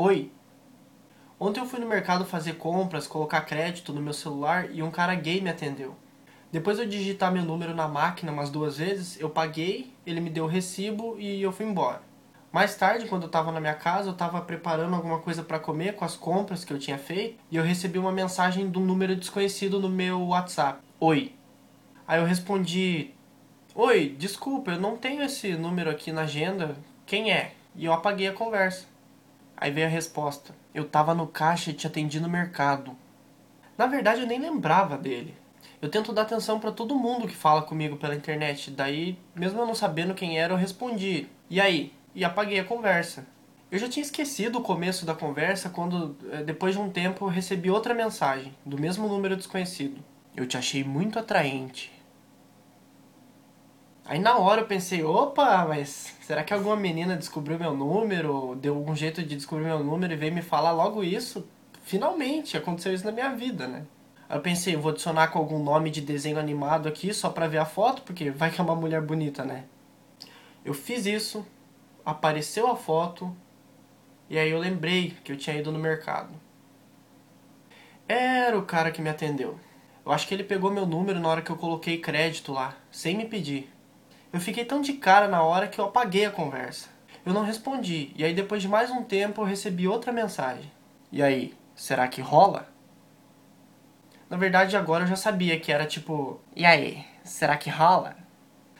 Oi. Ontem eu fui no mercado fazer compras, colocar crédito no meu celular e um cara gay me atendeu. Depois de eu digitar meu número na máquina umas duas vezes, eu paguei, ele me deu o recibo e eu fui embora. Mais tarde, quando eu estava na minha casa, eu estava preparando alguma coisa para comer com as compras que eu tinha feito e eu recebi uma mensagem de um número desconhecido no meu WhatsApp. Oi. Aí eu respondi: Oi, desculpa, eu não tenho esse número aqui na agenda. Quem é? E eu apaguei a conversa. Aí veio a resposta: Eu tava no caixa e te atendi no mercado. Na verdade, eu nem lembrava dele. Eu tento dar atenção para todo mundo que fala comigo pela internet. Daí, mesmo eu não sabendo quem era, eu respondi: E aí? E apaguei a conversa. Eu já tinha esquecido o começo da conversa quando, eh, depois de um tempo, eu recebi outra mensagem, do mesmo número desconhecido. Eu te achei muito atraente. Aí na hora eu pensei, opa, mas será que alguma menina descobriu meu número, deu algum jeito de descobrir meu número e veio me falar logo isso? Finalmente, aconteceu isso na minha vida, né? Aí eu pensei, vou adicionar com algum nome de desenho animado aqui só pra ver a foto, porque vai que é uma mulher bonita, né? Eu fiz isso, apareceu a foto, e aí eu lembrei que eu tinha ido no mercado. Era o cara que me atendeu. Eu acho que ele pegou meu número na hora que eu coloquei crédito lá, sem me pedir. Eu fiquei tão de cara na hora que eu apaguei a conversa. Eu não respondi, e aí depois de mais um tempo eu recebi outra mensagem. E aí, será que rola? Na verdade, agora eu já sabia que era tipo, e aí, será que rola?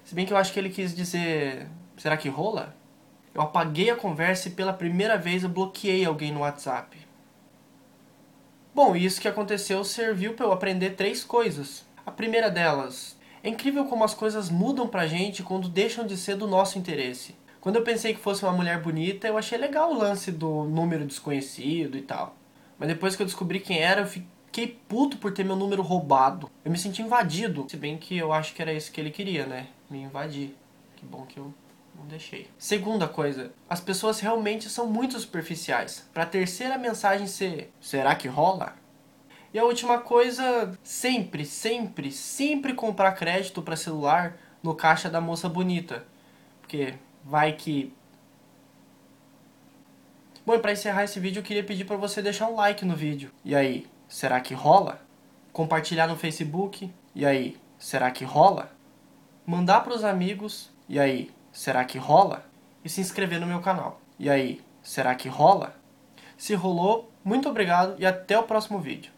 Se bem que eu acho que ele quis dizer, será que rola? Eu apaguei a conversa e pela primeira vez eu bloqueei alguém no WhatsApp. Bom, isso que aconteceu serviu para eu aprender três coisas. A primeira delas, é incrível como as coisas mudam pra gente quando deixam de ser do nosso interesse. Quando eu pensei que fosse uma mulher bonita, eu achei legal o lance do número desconhecido e tal. Mas depois que eu descobri quem era, eu fiquei puto por ter meu número roubado. Eu me senti invadido. Se bem que eu acho que era isso que ele queria, né? Me invadir. Que bom que eu não deixei. Segunda coisa, as pessoas realmente são muito superficiais. Pra terceira mensagem ser: será que rola? E a última coisa, sempre, sempre, sempre comprar crédito para celular no caixa da moça bonita. Porque vai que Bom, e para encerrar esse vídeo, eu queria pedir para você deixar um like no vídeo. E aí, será que rola? Compartilhar no Facebook. E aí, será que rola? Mandar para os amigos. E aí, será que rola? E se inscrever no meu canal. E aí, será que rola? Se rolou, muito obrigado e até o próximo vídeo.